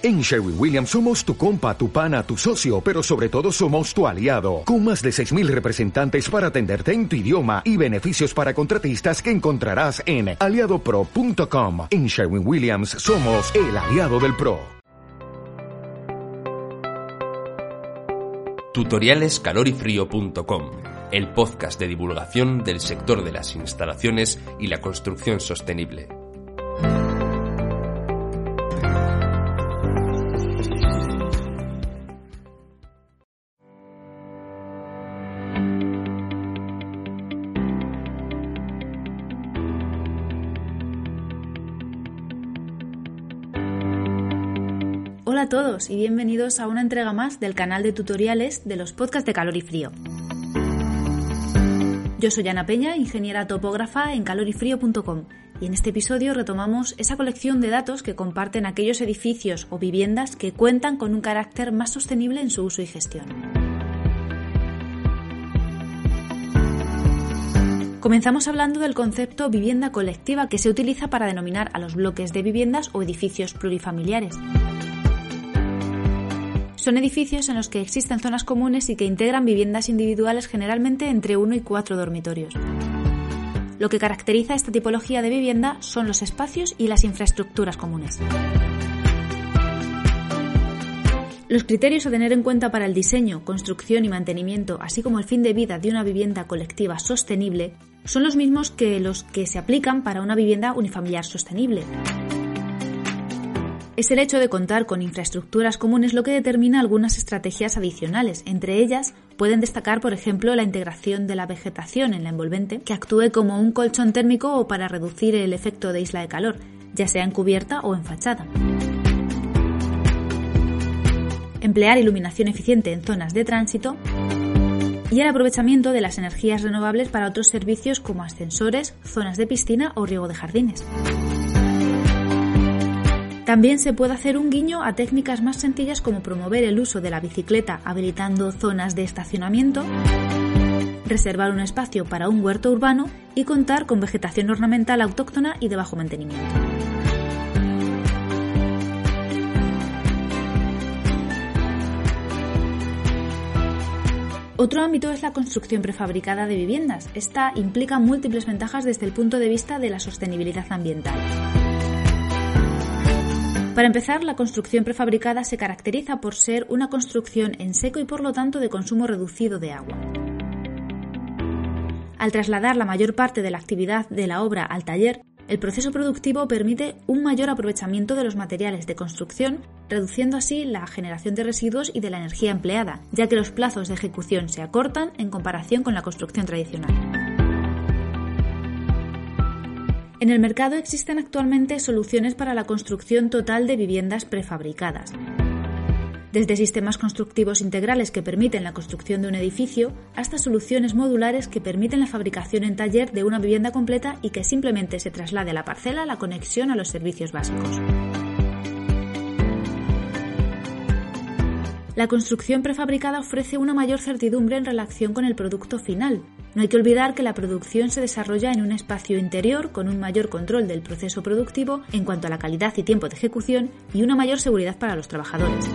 En Sherwin Williams somos tu compa, tu pana, tu socio, pero sobre todo somos tu aliado, con más de 6.000 representantes para atenderte en tu idioma y beneficios para contratistas que encontrarás en aliadopro.com. En Sherwin Williams somos el aliado del PRO. Tutorialescalorifrío.com, el podcast de divulgación del sector de las instalaciones y la construcción sostenible. Hola a todos y bienvenidos a una entrega más del canal de tutoriales de los podcasts de Calor y Frío. Yo soy Ana Peña, ingeniera topógrafa en calorifrío.com y en este episodio retomamos esa colección de datos que comparten aquellos edificios o viviendas que cuentan con un carácter más sostenible en su uso y gestión. Comenzamos hablando del concepto vivienda colectiva que se utiliza para denominar a los bloques de viviendas o edificios plurifamiliares. Son edificios en los que existen zonas comunes y que integran viviendas individuales generalmente entre uno y cuatro dormitorios. Lo que caracteriza esta tipología de vivienda son los espacios y las infraestructuras comunes. Los criterios a tener en cuenta para el diseño, construcción y mantenimiento, así como el fin de vida de una vivienda colectiva sostenible, son los mismos que los que se aplican para una vivienda unifamiliar sostenible es el hecho de contar con infraestructuras comunes lo que determina algunas estrategias adicionales. Entre ellas pueden destacar, por ejemplo, la integración de la vegetación en la envolvente, que actúe como un colchón térmico o para reducir el efecto de isla de calor, ya sea en cubierta o en fachada. Emplear iluminación eficiente en zonas de tránsito y el aprovechamiento de las energías renovables para otros servicios como ascensores, zonas de piscina o riego de jardines. También se puede hacer un guiño a técnicas más sencillas como promover el uso de la bicicleta habilitando zonas de estacionamiento, reservar un espacio para un huerto urbano y contar con vegetación ornamental autóctona y de bajo mantenimiento. Otro ámbito es la construcción prefabricada de viviendas. Esta implica múltiples ventajas desde el punto de vista de la sostenibilidad ambiental. Para empezar, la construcción prefabricada se caracteriza por ser una construcción en seco y por lo tanto de consumo reducido de agua. Al trasladar la mayor parte de la actividad de la obra al taller, el proceso productivo permite un mayor aprovechamiento de los materiales de construcción, reduciendo así la generación de residuos y de la energía empleada, ya que los plazos de ejecución se acortan en comparación con la construcción tradicional. En el mercado existen actualmente soluciones para la construcción total de viviendas prefabricadas. Desde sistemas constructivos integrales que permiten la construcción de un edificio hasta soluciones modulares que permiten la fabricación en taller de una vivienda completa y que simplemente se traslade a la parcela la conexión a los servicios básicos. La construcción prefabricada ofrece una mayor certidumbre en relación con el producto final, no hay que olvidar que la producción se desarrolla en un espacio interior con un mayor control del proceso productivo en cuanto a la calidad y tiempo de ejecución y una mayor seguridad para los trabajadores.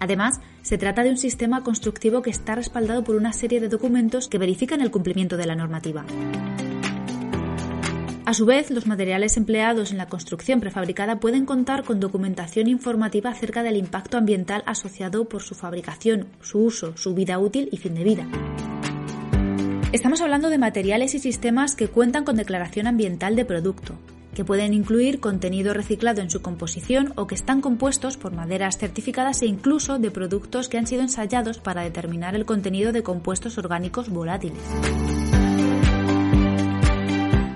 Además, se trata de un sistema constructivo que está respaldado por una serie de documentos que verifican el cumplimiento de la normativa. A su vez, los materiales empleados en la construcción prefabricada pueden contar con documentación informativa acerca del impacto ambiental asociado por su fabricación, su uso, su vida útil y fin de vida. Estamos hablando de materiales y sistemas que cuentan con declaración ambiental de producto, que pueden incluir contenido reciclado en su composición o que están compuestos por maderas certificadas e incluso de productos que han sido ensayados para determinar el contenido de compuestos orgánicos volátiles.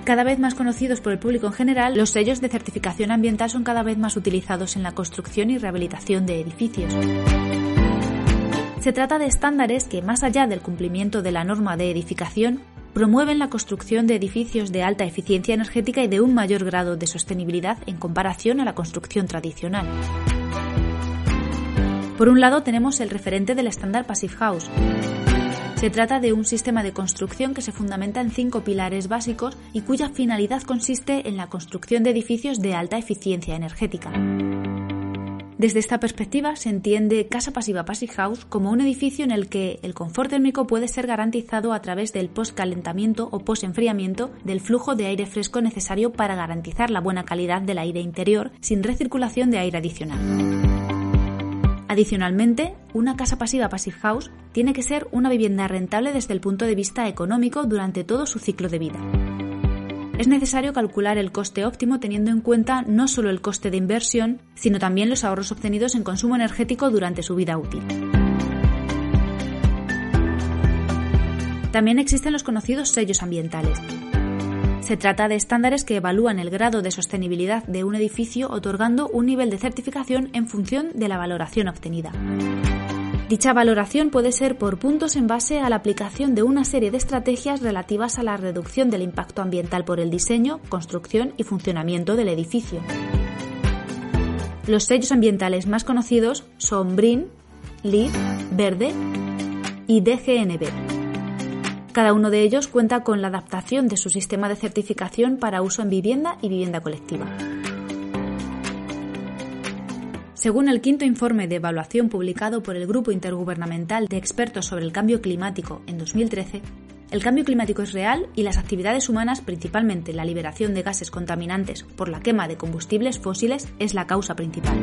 Cada vez más conocidos por el público en general, los sellos de certificación ambiental son cada vez más utilizados en la construcción y rehabilitación de edificios. Se trata de estándares que, más allá del cumplimiento de la norma de edificación, promueven la construcción de edificios de alta eficiencia energética y de un mayor grado de sostenibilidad en comparación a la construcción tradicional. Por un lado tenemos el referente del estándar Passive House, Se trata de un sistema de construcción que se fundamenta en cinco pilares básicos y cuya finalidad consiste en la construcción de edificios de alta eficiencia energética. Desde esta perspectiva se entiende casa pasiva Passive House como un edificio en el que el confort térmico puede ser garantizado a través del postcalentamiento o post-enfriamiento del flujo de aire fresco necesario para garantizar la buena calidad del aire interior sin recirculación de aire adicional. Adicionalmente, una casa pasiva Passive House tiene que ser una vivienda rentable desde el punto de vista económico durante todo su ciclo de vida es necesario calcular el coste óptimo teniendo en cuenta no solo el coste de inversión, sino también los ahorros obtenidos en consumo energético durante su vida útil. También existen los conocidos sellos ambientales. Se trata de estándares que evalúan el grado de sostenibilidad de un edificio otorgando un nivel de certificación en función de la valoración obtenida. Dicha valoración puede ser por puntos en base a la aplicación de una serie de estrategias relativas a la reducción del impacto ambiental por el diseño, construcción y funcionamiento del edificio. Los sellos ambientales más conocidos son BRIN, LEED, Verde y DGNB. Cada uno de ellos cuenta con la adaptación de su sistema de certificación para uso en vivienda y vivienda colectiva. Según el quinto informe de evaluación publicado por el Grupo Intergubernamental de Expertos sobre el Cambio Climático en 2013, el cambio climático es real y las actividades humanas, principalmente la liberación de gases contaminantes por la quema de combustibles fósiles, es la causa principal.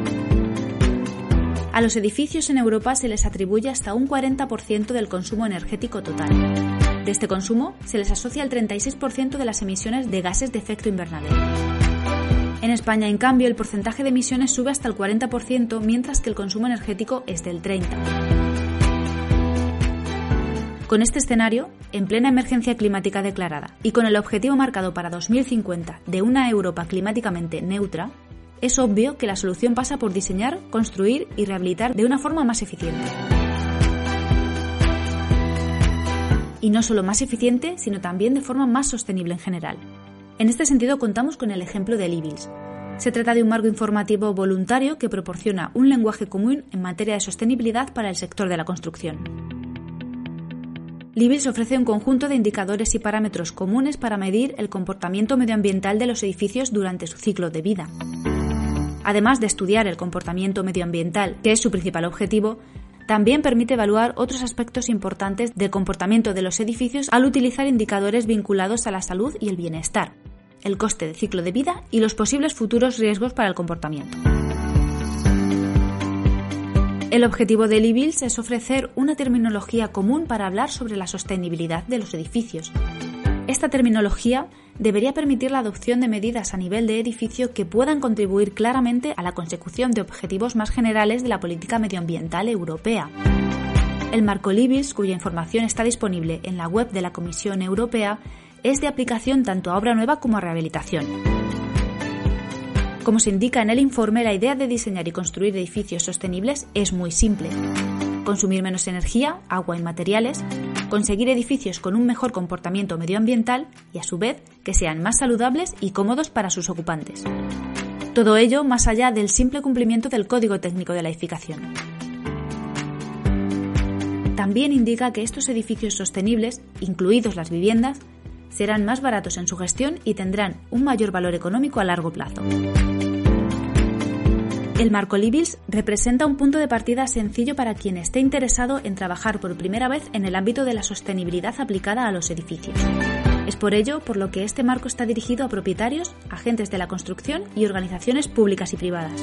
A los edificios en Europa se les atribuye hasta un 40% del consumo energético total. De este consumo se les asocia el 36% de las emisiones de gases de efecto invernadero. En España, en cambio, el porcentaje de emisiones sube hasta el 40%, mientras que el consumo energético es del 30%. Con este escenario, en plena emergencia climática declarada y con el objetivo marcado para 2050 de una Europa climáticamente neutra, es obvio que la solución pasa por diseñar, construir y rehabilitar de una forma más eficiente. Y no solo más eficiente, sino también de forma más sostenible en general. En este sentido contamos con el ejemplo de Libils. Se trata de un marco informativo voluntario que proporciona un lenguaje común en materia de sostenibilidad para el sector de la construcción. Libils ofrece un conjunto de indicadores y parámetros comunes para medir el comportamiento medioambiental de los edificios durante su ciclo de vida. Además de estudiar el comportamiento medioambiental, que es su principal objetivo, también permite evaluar otros aspectos importantes del comportamiento de los edificios al utilizar indicadores vinculados a la salud y el bienestar, el coste de ciclo de vida y los posibles futuros riesgos para el comportamiento. El objetivo de Libils es ofrecer una terminología común para hablar sobre la sostenibilidad de los edificios. Esta terminología debería permitir la adopción de medidas a nivel de edificio que puedan contribuir claramente a la consecución de objetivos más generales de la política medioambiental europea. El marco Libils, cuya información está disponible en la web de la Comisión Europea, es de aplicación tanto a obra nueva como a rehabilitación. Como se indica en el informe, la idea de diseñar y construir edificios sostenibles es muy simple. Consumir menos energía, agua y materiales, conseguir edificios con un mejor comportamiento medioambiental y, a su vez, que sean más saludables y cómodos para sus ocupantes. Todo ello más allá del simple cumplimiento del código técnico de la edificación. También indica que estos edificios sostenibles, incluidos las viviendas, serán más baratos en su gestión y tendrán un mayor valor económico a largo plazo. El marco Libils representa un punto de partida sencillo para quien esté interesado en trabajar por primera vez en el ámbito de la sostenibilidad aplicada a los edificios. Es por ello por lo que este marco está dirigido a propietarios, agentes de la construcción y organizaciones públicas y privadas.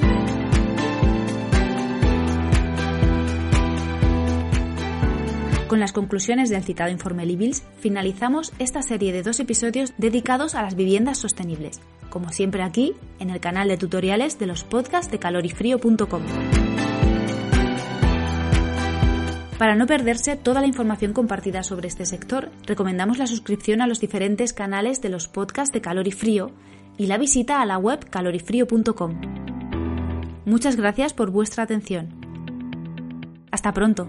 Con las conclusiones del citado informe Libils, finalizamos esta serie de dos episodios dedicados a las viviendas sostenibles, como siempre aquí, en el canal de tutoriales de los podcasts de calorifrío.com. Para no perderse toda la información compartida sobre este sector, recomendamos la suscripción a los diferentes canales de los podcasts de Calor y Frío y la visita a la web calorifrío.com. Muchas gracias por vuestra atención. Hasta pronto.